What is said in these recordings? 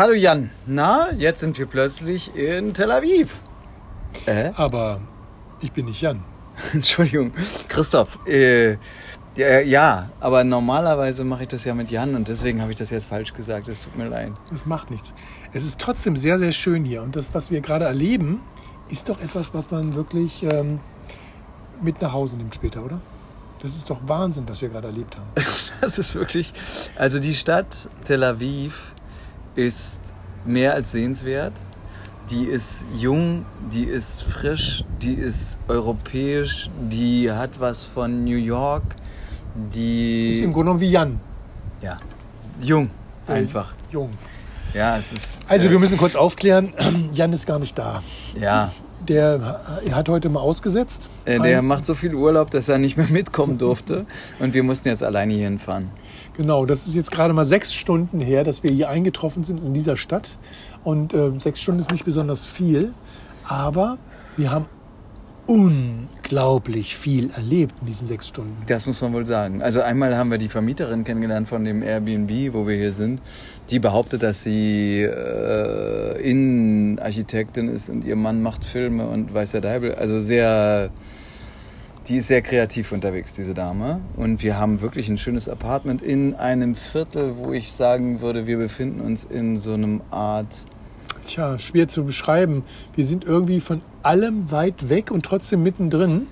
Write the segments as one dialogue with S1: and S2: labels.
S1: hallo Jan. Na, jetzt sind wir plötzlich in Tel Aviv.
S2: Äh? Aber ich bin nicht Jan.
S1: Entschuldigung, Christoph. Äh, ja, ja, aber normalerweise mache ich das ja mit Jan und deswegen habe ich das jetzt falsch gesagt. Es tut mir leid.
S2: Das macht nichts. Es ist trotzdem sehr, sehr schön hier. Und das, was wir gerade erleben, ist doch etwas, was man wirklich ähm, mit nach Hause nimmt später, oder? Das ist doch Wahnsinn, was wir gerade erlebt haben.
S1: Das ist wirklich. Also die Stadt Tel Aviv ist mehr als sehenswert. Die ist jung, die ist frisch, die ist europäisch, die hat was von New York, die.
S2: Ist im Grunde genommen wie Jan.
S1: Ja. Jung, einfach.
S2: Jung.
S1: Ja, es ist.
S2: Also
S1: äh,
S2: wir müssen kurz aufklären, Jan ist gar nicht da.
S1: Ja.
S2: Der er hat heute mal ausgesetzt.
S1: Äh, der macht so viel Urlaub, dass er nicht mehr mitkommen durfte. Und wir mussten jetzt alleine hier hinfahren.
S2: Genau, das ist jetzt gerade mal sechs Stunden her, dass wir hier eingetroffen sind in dieser Stadt. Und äh, sechs Stunden ist nicht besonders viel, aber wir haben unglaublich viel erlebt in diesen sechs Stunden.
S1: Das muss man wohl sagen. Also einmal haben wir die Vermieterin kennengelernt von dem Airbnb, wo wir hier sind. Die behauptet, dass sie äh, Innenarchitektin ist und ihr Mann macht Filme und weiß der Deibel. Also sehr, die ist sehr kreativ unterwegs, diese Dame. Und wir haben wirklich ein schönes Apartment in einem Viertel, wo ich sagen würde, wir befinden uns in so einem Art
S2: Tja, schwer zu beschreiben. Wir sind irgendwie von allem weit weg und trotzdem mittendrin.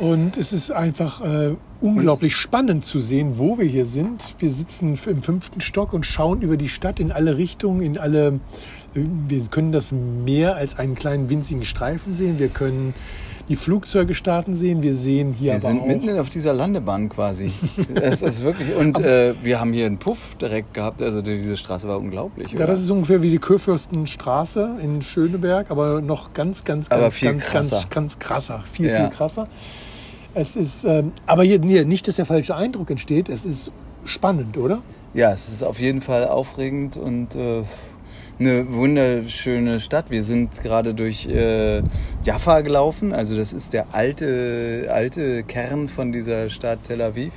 S2: Und es ist einfach äh, unglaublich spannend zu sehen, wo wir hier sind. Wir sitzen im fünften Stock und schauen über die Stadt in alle Richtungen, in alle. Wir können das Meer als einen kleinen winzigen Streifen sehen. Wir können die Flugzeuge starten sehen. Wir sehen hier
S1: Wir
S2: aber
S1: sind
S2: auch.
S1: mitten auf dieser Landebahn quasi. Es ist wirklich und äh, wir haben hier einen Puff direkt gehabt. Also diese Straße war unglaublich.
S2: Ja,
S1: oder?
S2: das ist ungefähr wie die Kurfürstenstraße in Schöneberg, aber noch ganz, ganz, ganz,
S1: Aber viel
S2: ganz,
S1: krasser.
S2: ganz, ganz krasser. Viel,
S1: Ja.
S2: viel krasser. Es ist, ähm, aber hier, nee, nicht, dass der falsche Eindruck entsteht. Es ist spannend, oder?
S1: ja, es ist auf jeden Fall aufregend und äh, eine wunderschöne Stadt. Wir sind gerade durch äh, Jaffa gelaufen. Also das ist der alte, alte Kern von dieser Stadt Tel Aviv.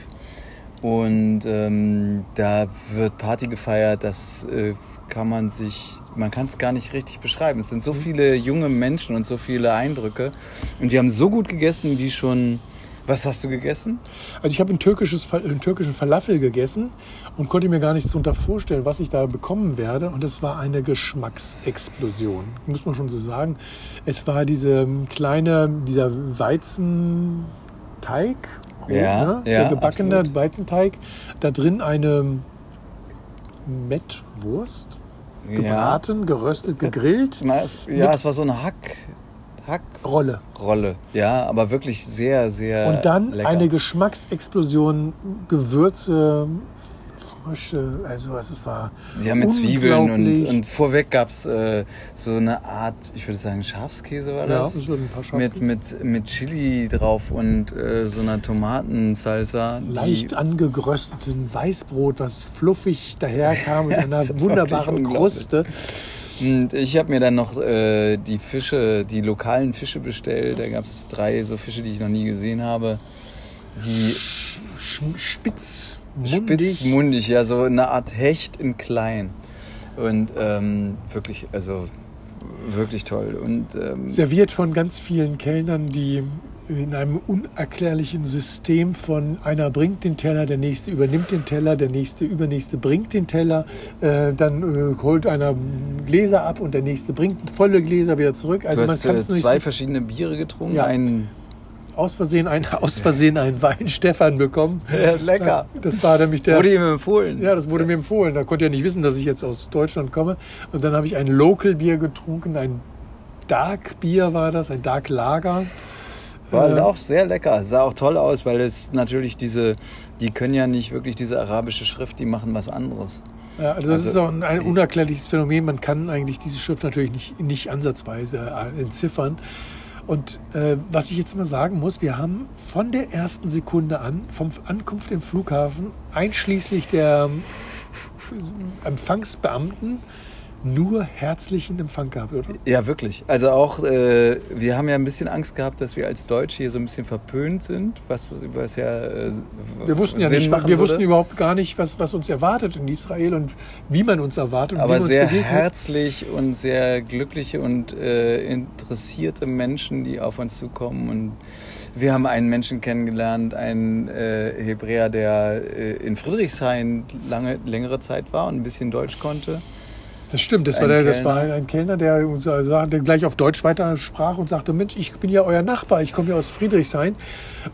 S1: Und ähm, da wird Party gefeiert. Das äh, kann man sich, man kann es gar nicht richtig beschreiben. Es sind so viele junge Menschen und so viele Eindrücke. Und wir haben so gut gegessen, wie schon. Was hast du gegessen?
S2: Also ich habe ein türkisches, einen türkischen Falafel gegessen und konnte mir gar nicht so unter vorstellen, was ich da bekommen werde. Und es war eine Geschmacksexplosion, muss man schon so sagen. Es war diese kleine, dieser Weizenteig, Brot,
S1: Ja,
S2: ne?
S1: ja,
S2: der gebackene
S1: absolut.
S2: Weizenteig. Da drin eine Mettwurst, gebraten, geröstet, gegrillt,
S1: Na, es, ja, es war so eine Hack, Hackrolle.
S2: Rolle.
S1: Ja, aber wirklich sehr, sehr
S2: Und dann
S1: lecker.
S2: eine Geschmacksexplosion, Gewürze, frische, also was es war.
S1: Ja, mit Zwiebeln und, und vorweg gab es äh, so eine Art, ich würde sagen, Schafskäse war
S2: Ja,
S1: das.
S2: sind ein paar
S1: mit,
S2: Schafskäse.
S1: mit, mit Chili drauf und äh, so einer Tomatensalsa.
S2: leicht angegrösteten Weißbrot, was fluffig daherkam mit einer wunderbaren Kruste.
S1: Und ich habe mir dann noch äh, die Fische, die lokalen Fische bestellt. Da gab es drei so Fische, die ich noch nie gesehen habe. Die
S2: Sch- Spitzmundig.
S1: spitzmundig, ja, so eine Art Hecht in klein. Und ähm, wirklich, also wirklich toll. Und ähm,
S2: Serviert von ganz vielen Kellnern, die in einem unerklärlichen System von einer bringt den Teller, der nächste übernimmt den Teller, der nächste übernächste bringt den Teller, äh, dann äh, holt einer Gläser ab und der nächste bringt volle Gläser wieder zurück. Also
S1: du
S2: man
S1: hast äh,
S2: kann es
S1: zwei
S2: nicht
S1: verschiedene Biere getrunken.
S2: Ja.
S1: Ein
S2: aus Versehen ein, aus Versehen einen Wein Stefan bekommen.
S1: Ja, lecker.
S2: Das war nämlich der.
S1: wurde ihm empfohlen.
S2: ja, das wurde mir empfohlen. Da konnte er nicht wissen, dass ich jetzt aus Deutschland komme. Und dann habe ich ein Local Bier getrunken, ein Dark Bier war das, ein Dark Lager.
S1: War
S2: Äh,
S1: auch sehr lecker. Sah auch toll aus, weil es natürlich diese, die können ja nicht wirklich diese arabische Schrift, die machen was anderes.
S2: Ja, also das
S1: Also,
S2: ist auch ein, ein unerklärliches Phänomen. Man kann eigentlich diese Schrift natürlich nicht, nicht ansatzweise äh, entziffern. Und äh, was ich jetzt mal sagen muss, wir haben von der ersten Sekunde an, vom Ankunft im Flughafen, einschließlich der ähm, Empfangsbeamten, nur herzlichen Empfang gehabt, oder?
S1: Ja, wirklich. Also auch, äh, wir haben ja ein bisschen Angst gehabt, dass wir als Deutsche hier so ein bisschen verpönt sind, was, was ja. Äh,
S2: Wir wussten ja
S1: Sinn
S2: nicht,
S1: machen
S2: wir
S1: würde.
S2: wussten überhaupt gar nicht, was, was uns erwartet in Israel und wie man uns erwartet und wie
S1: Aber sehr herzlich und sehr glückliche und äh, interessierte Menschen, die auf uns zukommen. Und wir haben einen Menschen kennengelernt, einen äh, Hebräer, der äh, in Friedrichshain lange, längere Zeit war und ein bisschen Deutsch konnte.
S2: Das stimmt, das war,
S1: Ein
S2: der, das war
S1: Kellner.
S2: ein, Kellner, der uns sagte- der gleich auf Deutsch weiter sprach und sagte, Mensch, ich bin ja euer Nachbar, ich komme ja aus Friedrichshain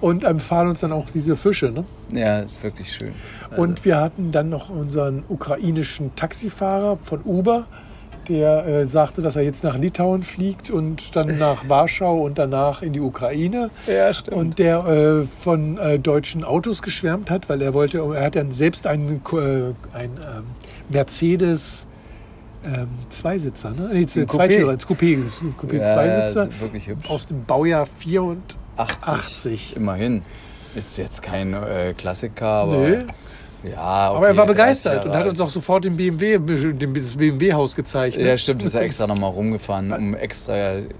S2: und empfahl uns dann auch diese Fische. Ne?
S1: Ja, ist wirklich schön. Also,
S2: Und wir hatten dann noch unseren ukrainischen Taxifahrer von Uber, der äh, sagte, dass er jetzt nach Litauen fliegt und dann nach Warschau und danach in die Ukraine.
S1: ja, stimmt.
S2: Und der äh, von äh, deutschen Autos geschwärmt hat, weil er wollte, er hat dann selbst einen äh, ein ähm, Mercedes ähm, Zweisitzer, ne? Nee,
S1: Ein Coupé.
S2: Zweitürer, Coupé, Coupé
S1: ja,
S2: Zweisitzer
S1: ist wirklich hübsch.
S2: aus dem Baujahr 84.
S1: 80.
S2: 80.
S1: Immerhin. Ist jetzt kein äh, Klassiker, aber.
S2: Nee.
S1: Ja, okay,
S2: Aber er war
S1: 30
S2: begeistert und hat uns auch sofort den BMW, das BMW-Haus gezeigt. ne?
S1: Ja, stimmt, ist ja extra nochmal rumgefahren, um extra.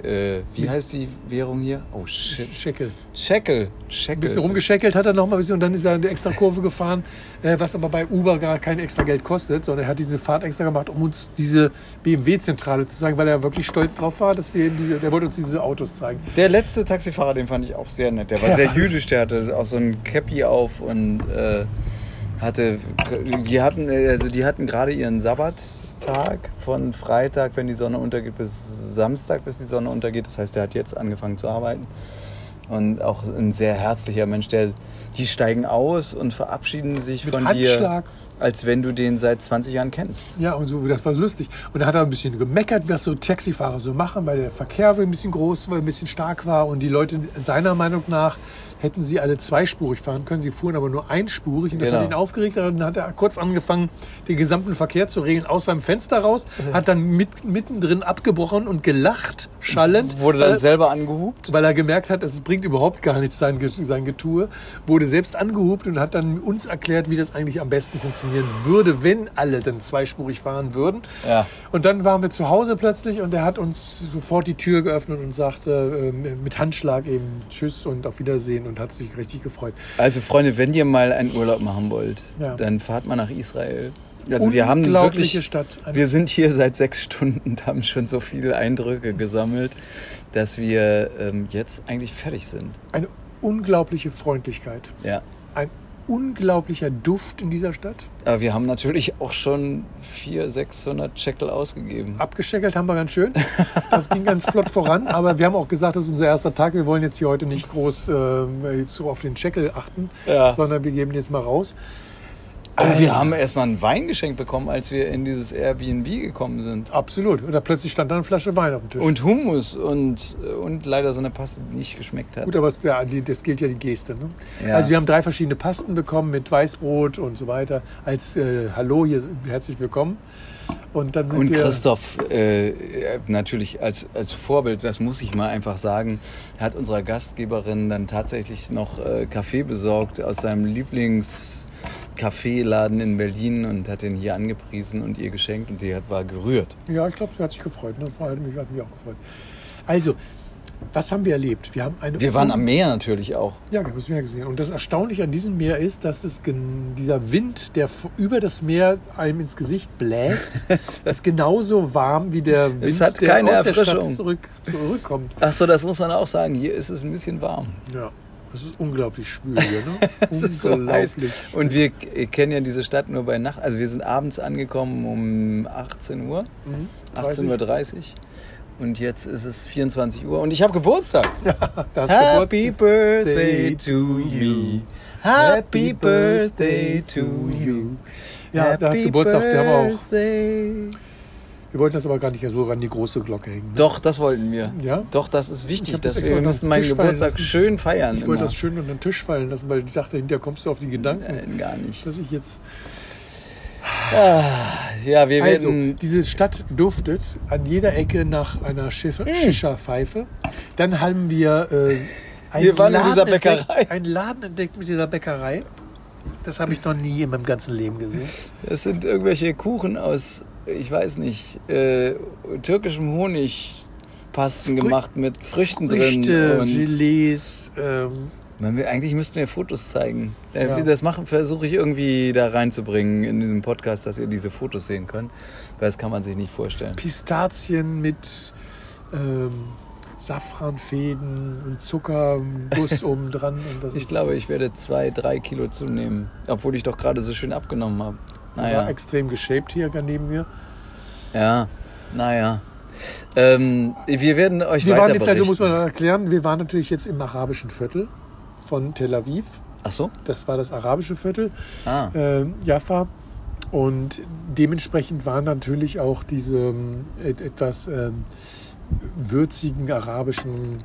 S1: Äh, wie heißt die Währung hier? Oh shit.
S2: Scheckel.
S1: Shekel.
S2: Ein
S1: Shekel.
S2: bisschen rumgescheckelt hat er noch mal ein bisschen und dann ist er eine extra Kurve gefahren, äh, was aber bei Uber gar kein extra Geld kostet, sondern er hat diese Fahrt extra gemacht, um uns diese BMW-Zentrale zu zeigen, weil er wirklich stolz drauf war, dass wir in diese, der wollte uns diese Autos zeigen.
S1: Der letzte Taxifahrer, den fand ich auch sehr nett. Der war
S2: Ja.
S1: sehr jüdisch, der hatte auch so ein Cappy auf und äh, hatte. Die hatten, also die hatten gerade ihren Sabbattag von Freitag, wenn die Sonne untergeht, bis Samstag, bis die Sonne untergeht. Das heißt, der hat jetzt angefangen zu arbeiten. Und auch ein sehr herzlicher Mensch, der, die steigen aus und verabschieden sich
S2: Mit
S1: von
S2: Handschlag.
S1: dir, als wenn du den seit 20 Jahren kennst.
S2: Ja, und so, das war lustig. Und da hat er ein bisschen gemeckert, was so Taxifahrer so machen, weil der Verkehr ein bisschen groß war, ein bisschen stark war und die Leute seiner Meinung nach hätten sie alle zweispurig fahren können. Sie fuhren aber nur einspurig und das
S1: Genau.
S2: hat ihn aufgeregt. Dann hat er kurz angefangen, den gesamten Verkehr zu regeln aus seinem Fenster raus, hat dann mit, mittendrin abgebrochen und gelacht, schallend.
S1: Wurde
S2: weil-
S1: dann selber angehupt.
S2: weil er gemerkt hat, es bringt überhaupt gar nichts, sein, sein Getue, wurde selbst angehupt und hat dann uns erklärt, wie das eigentlich am besten funktionieren würde, wenn alle dann zweispurig fahren würden.
S1: Ja.
S2: Und dann waren wir zu Hause plötzlich und er hat uns sofort die Tür geöffnet und sagte äh, mit Handschlag eben Tschüss und auf Wiedersehen und hat sich richtig gefreut.
S1: Also Freunde, wenn ihr mal einen Urlaub machen wollt,
S2: Ja.
S1: dann fahrt mal nach Israel. Also wir haben wirklich,
S2: Stadt.
S1: Wir sind hier seit sechs Stunden und haben schon so viele Eindrücke gesammelt, dass wir ähm, jetzt eigentlich fertig sind.
S2: Eine unglaubliche Freundlichkeit.
S1: Ja.
S2: Ein unglaublicher Duft in dieser Stadt.
S1: Aber wir haben natürlich auch schon 400, 600 Shekel ausgegeben.
S2: Abgescheckelt haben wir ganz schön. Das ging ganz flott voran. Aber wir haben auch gesagt, das ist unser erster Tag. Wir wollen jetzt hier heute nicht groß äh, jetzt so auf den Scheckel achten,
S1: Ja.
S2: sondern wir geben jetzt mal raus.
S1: Aber wir haben erstmal ein Wein geschenkt bekommen, als wir in dieses Airbnb gekommen sind.
S2: Absolut. Und da plötzlich stand da eine Flasche Wein auf dem Tisch.
S1: Und Hummus und, und leider so eine Paste, die nicht geschmeckt hat.
S2: Gut, aber ja, die, das gilt ja die Geste. Ne?
S1: Ja.
S2: Also wir haben drei verschiedene Pasten bekommen mit Weißbrot und so weiter. Als äh, Hallo, hier herzlich willkommen. Und dann sind
S1: Und. Christoph, äh, natürlich als, als Vorbild, das muss ich mal einfach sagen, hat unserer Gastgeberin dann tatsächlich noch äh, Kaffee besorgt aus seinem Lieblings-Kaffeeladen in Berlin und hat den hier angepriesen und ihr geschenkt und sie hat, war gerührt.
S2: Ja, ich glaube, sie hat sich gefreut. Ne? Das hat mich, hat mich auch gefreut. Also, was haben wir erlebt? Wir haben eine.
S1: Wir waren am Meer natürlich auch.
S2: Ja, wir haben das Meer gesehen. Und das Erstaunliche an diesem Meer ist, dass es dieser Wind, der über das Meer einem ins Gesicht bläst, ist genauso warm wie der Wind,
S1: Es hat
S2: der
S1: keine
S2: aus der Stadt zurück, zurückkommt.
S1: Ach so, das muss man auch sagen. Hier ist es ein bisschen warm.
S2: Ja, das ist unglaublich schwül hier. Ne?
S1: Es ist so heiß.
S2: Unglaublich.
S1: Und wir kennen ja diese Stadt nur bei Nacht. Also wir sind abends angekommen um 18 Uhr,
S2: Mhm.
S1: 18.30 Uhr. Und jetzt ist es 24 Uhr und ich habe Geburtstag.
S2: Das
S1: Happy
S2: Geburtstag-
S1: birthday to me. Happy birthday to you.
S2: Ja, der hat Geburtstag. Wir, haben auch. Wir wollten das aber gar nicht so an die große Glocke hängen. Ne?
S1: Doch, das wollten wir.
S2: Ja?
S1: Doch, das ist
S2: Ich
S1: wichtig.
S2: das
S1: Dass
S2: extra
S1: wir müssen meinen Geburtstag schön feiern.
S2: Ich wollte
S1: immer.
S2: das schön unter den Tisch fallen lassen, weil ich dachte, hinterher kommst du auf die Gedanken,
S1: Nein, gar nicht.
S2: dass ich jetzt.
S1: Ah, ja, wir
S2: Also,
S1: werden.
S2: diese Stadt duftet an jeder Ecke nach einer Schiffe,
S1: Mm.
S2: Shisha-Pfeife. Dann haben wir. Äh, einen
S1: Wir waren in dieser
S2: Laden
S1: Bäckerei.
S2: Entdeckt, einen Laden entdeckt mit dieser Bäckerei. Das habe ich noch nie in meinem ganzen Leben gesehen.
S1: Das sind irgendwelche Kuchen aus, ich weiß nicht, äh, türkischem Honigpasten gemacht mit Früchten drin.
S2: Früchte,
S1: Und
S2: Gelees, ähm,
S1: man eigentlich müssten wir Fotos zeigen. Äh,
S2: Ja.
S1: Das versuche ich irgendwie da reinzubringen in diesem Podcast, dass ihr diese Fotos sehen könnt. Weil das kann man sich nicht vorstellen.
S2: Pistazien mit ähm, Safranfäden und Zuckerguss oben dran.
S1: Ich glaube, ich werde zwei, drei Kilo zunehmen. Obwohl ich doch gerade so schön abgenommen habe.
S2: War
S1: Naja.
S2: extrem geshaped hier neben mir.
S1: Ja, naja. Ähm, wir werden euch
S2: Wir
S1: weiter
S2: waren jetzt, also muss man erklären, wir waren natürlich jetzt im arabischen Viertel von Tel Aviv.
S1: Ach so?
S2: Das war das arabische Viertel,
S1: Ah.
S2: äh, Jaffa. Und dementsprechend waren natürlich auch diese et- etwas ähm, würzigen arabischen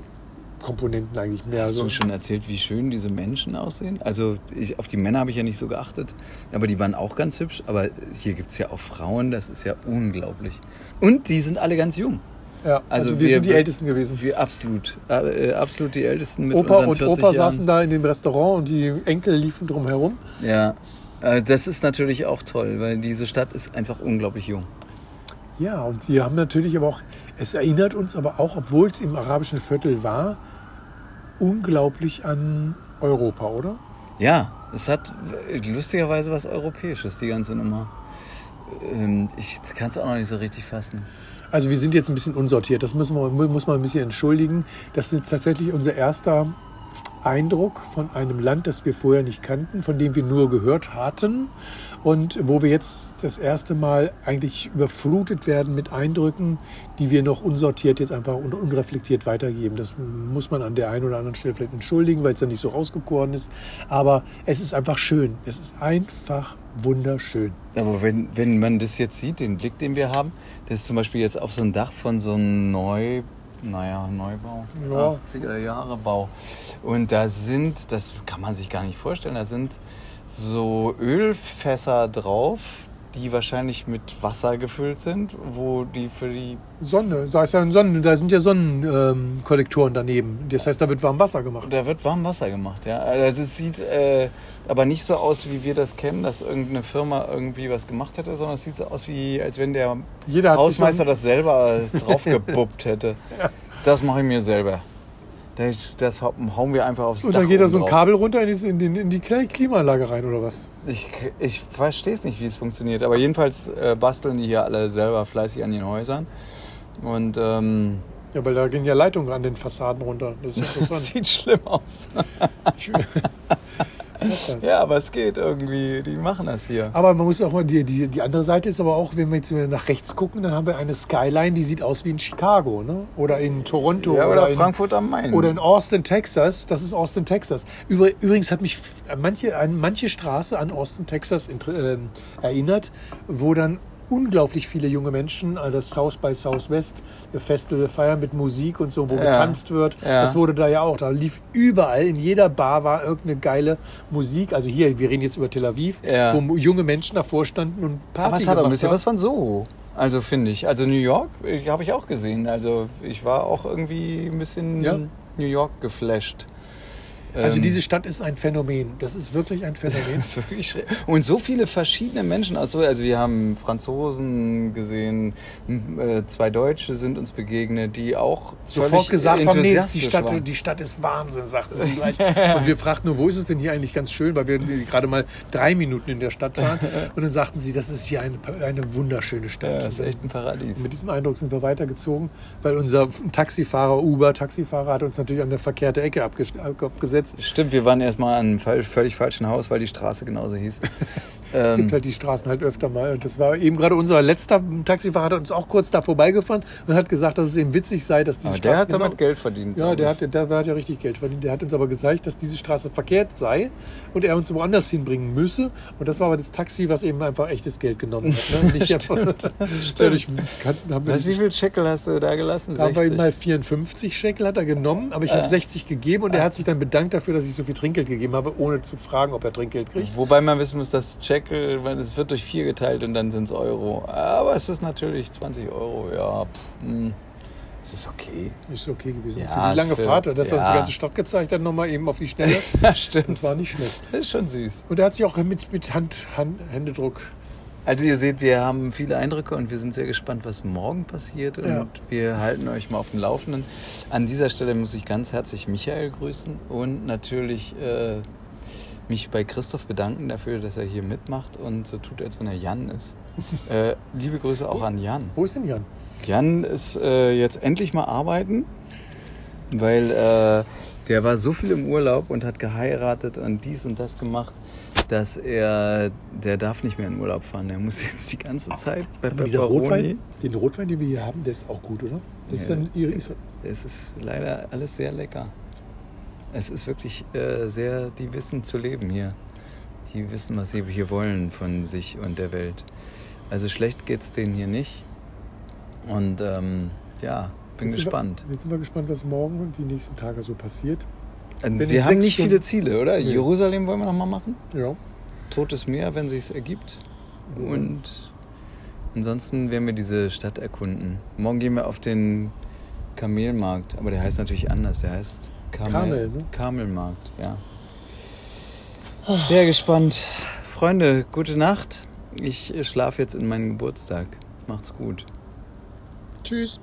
S2: Komponenten eigentlich mehr.
S1: Hast
S2: so.
S1: du schon erzählt, wie schön diese Menschen aussehen? Also ich, auf die Männer habe ich ja nicht so geachtet, aber die waren auch ganz hübsch. Aber hier gibt es ja auch Frauen, das ist ja unglaublich. Und die sind alle ganz jung.
S2: ja, also,
S1: also
S2: wir,
S1: wir-
S2: sind die Ältesten gewesen.
S1: Wir absolut, äh, absolut die Ältesten mit
S2: Opa
S1: unseren
S2: und
S1: 40
S2: Opa
S1: Jahren.
S2: saßen da in dem Restaurant und die Enkel liefen drum herum.
S1: Ja, äh, das ist natürlich auch toll, weil diese Stadt ist einfach unglaublich jung.
S2: Ja, und die haben natürlich aber auch, es erinnert uns aber auch, obwohl es im arabischen Viertel war, unglaublich an Europa, oder?
S1: Ja, es hat lustigerweise was Europäisches, die ganze Nummer. Ähm, Ich kann es auch noch nicht so richtig fassen.
S2: Also wir sind jetzt ein bisschen unsortiert, das müssen wir, muss man ein bisschen entschuldigen. Das ist tatsächlich unser erster Eindruck von einem Land, das wir vorher nicht kannten, von dem wir nur gehört hatten und wo wir jetzt das erste Mal eigentlich überflutet werden mit Eindrücken, die wir noch unsortiert jetzt einfach und unreflektiert weitergeben. Das muss man an der einen oder anderen Stelle vielleicht entschuldigen, weil es dann nicht so rausgekoren ist. Aber es ist einfach schön. Es ist einfach wunderschön.
S1: Aber wenn, wenn man das jetzt sieht, den Blick, den wir haben, das ist zum Beispiel jetzt auf so ein Dach von so einem Neu, naja, Neubau,
S2: Ja.
S1: 80er Jahre Bau. Und da sind, das kann man sich gar nicht vorstellen, da sind so Ölfässer drauf, die wahrscheinlich mit Wasser gefüllt sind, wo die für die
S2: Sonne, da, ist ja ein Sonnen, da sind ja Sonnenkollektoren ähm, daneben. Das heißt, da wird warm Wasser gemacht.
S1: Da wird warm Wasser gemacht, ja. Also es sieht äh, aber nicht so aus, wie wir das kennen, dass irgendeine Firma irgendwie was gemacht hätte, sondern es sieht so aus, wie als wenn der Hausmeister das selber draufgebuppt hätte. Das mache ich mir selber. Das, das hauen wir einfach aufs
S2: Und
S1: Dach
S2: dann geht da so ein
S1: drauf.
S2: Kabel runter in die, in, die, Klimaanlage rein oder was?
S1: Ich, ich verstehe es nicht, wie es funktioniert. Aber jedenfalls äh, basteln die hier alle selber fleißig an ihren Häusern. Und ähm,
S2: Ja, weil da gehen ja Leitungen an den Fassaden runter. Das ist
S1: das
S2: interessant.
S1: sieht schlimm aus. Ja, aber es geht irgendwie. Die machen das hier.
S2: Aber man muss auch mal, die, die, die andere Seite ist aber auch, wenn wir jetzt nach rechts gucken, dann haben wir eine Skyline, die sieht aus wie in Chicago, ne? Oder in Toronto.
S1: Ja, oder
S2: in,
S1: Frankfurt am Main.
S2: Oder in Austin, Texas. Das ist Austin, Texas. Übr- Übrigens hat mich manche, an manche Straße an Austin, Texas ähm, erinnert, wo dann unglaublich viele junge Menschen äh, das South by Southwest Festival feiern mit Musik und so, wo
S1: Ja.
S2: getanzt wird.
S1: Ja.
S2: Das wurde da ja auch. Da lief überall, in jeder Bar war irgendeine geile Musik. Also hier, wir reden jetzt über Tel Aviv,
S1: Ja.
S2: wo junge Menschen davor standen und Party
S1: Aber es hat auch ein bisschen
S2: haben.
S1: was von so. Also finde ich. Also New York äh, habe ich auch gesehen. Also ich war auch irgendwie ein bisschen. New York geflasht.
S2: Also
S1: Ähm,
S2: diese Stadt ist ein Phänomen. Das ist wirklich ein Phänomen.
S1: Das ist wirklich schräg. Und so viele verschiedene Menschen. Also, also wir haben Franzosen gesehen, äh, zwei Deutsche sind uns begegnet, die auch
S2: sofort gesagt haben, nee, die Stadt,
S1: waren.
S2: die Stadt ist Wahnsinn, sagten sie gleich. Und wir fragten nur, wo ist es denn hier eigentlich ganz schön, weil wir gerade mal drei Minuten in der Stadt waren. Und dann sagten sie, das ist hier eine, eine wunderschöne Stadt.
S1: Ja, das ist echt ein Paradies.
S2: Und mit diesem Eindruck sind wir weitergezogen, weil unser Taxifahrer, Uber-Taxifahrer, hat uns natürlich an der verkehrte Ecke abges- abgesetzt.
S1: Stimmt, wir waren erstmal an einem völlig falschen Haus, weil die Straße genauso hieß.
S2: Es gibt
S1: ähm,
S2: halt die Straßen halt öfter mal. Und das war eben gerade unser letzter Taxifahrer, hat uns auch kurz da vorbeigefahren und hat gesagt, dass es eben witzig sei, dass diese
S1: aber der
S2: Straße
S1: hat damit Geld verdient.
S2: Ja, der hat, der, der hat ja richtig Geld verdient. Der hat uns aber gesagt, dass diese Straße verkehrt sei und er uns woanders hinbringen müsse. Und das war aber das Taxi, was eben einfach echtes Geld genommen hat. Ne? Nicht stimmt, Dadurch kann, haben wir
S1: Weißt du, wie viel Scheckel hast du da gelassen?
S2: da haben wir
S1: 60?
S2: mal 54 Shekel hat er genommen, aber ich habe 60 gegeben und er hat sich dann bedankt dafür, dass ich so viel Trinkgeld gegeben habe, ohne zu fragen, ob er Trinkgeld kriegt.
S1: Wobei man wissen muss, dass Scheckel, weil es wird durch vier geteilt und dann sind es Euro. Aber es ist natürlich 20 Euro, ja. Pff, hm. es ist okay.
S2: Ist okay gewesen.
S1: Ja,
S2: für die lange
S1: für-
S2: Fahrt, dass er uns die ganze Stadt gezeigt hat, nochmal eben auf die Schnelle.
S1: Ja, stimmt.
S2: Das war nicht schlecht.
S1: Das ist schon süß.
S2: Und er hat sich auch mit, mit Hand, Hand, Händedruck
S1: Also ihr seht, wir haben viele Eindrücke und wir sind sehr gespannt, was morgen passiert. Und
S2: Ja.
S1: wir halten euch mal auf dem Laufenden. An dieser Stelle muss ich ganz herzlich Michael grüßen und natürlich äh, mich bei Christoph bedanken dafür, dass er hier mitmacht und so tut, als wenn er Jan ist. äh, liebe Grüße auch an Jan.
S2: Wo ist denn Jan?
S1: Jan ist äh, jetzt endlich mal arbeiten, weil äh, der war so viel im Urlaub und hat geheiratet und dies und das gemacht, dass er, der darf nicht mehr in Urlaub fahren. Der muss jetzt die ganze Zeit bei
S2: Aber dieser. Rotwein, den Rotwein, den wir hier haben, der ist auch gut, oder? Das ist
S1: Ja.
S2: dann ihre Is
S1: Es ist leider alles sehr lecker. Es ist wirklich äh, sehr, die wissen zu leben hier. Die wissen, was sie hier wollen von sich und der Welt. Also schlecht geht's denen hier nicht. Und ähm, ja, bin
S2: Jetzt
S1: gespannt.
S2: Wir, jetzt sind wir gespannt, was morgen und die nächsten Tage so passiert.
S1: Ähm,
S2: Wenn
S1: Wir haben nicht
S2: Stunden-
S1: viele Ziele, oder?
S2: Nee.
S1: Jerusalem wollen wir noch mal machen.
S2: Ja.
S1: Totes Meer, wenn sich's ergibt. Und ansonsten werden wir diese Stadt erkunden. Morgen gehen wir auf den Kamelmarkt, aber der heißt natürlich anders. Der heißt Kamel,
S2: Kamel, ne?
S1: Kamelmarkt, ja. Sehr gespannt. Freunde, gute Nacht. Ich schlafe jetzt in meinen Geburtstag. Macht's gut.
S2: Tschüss.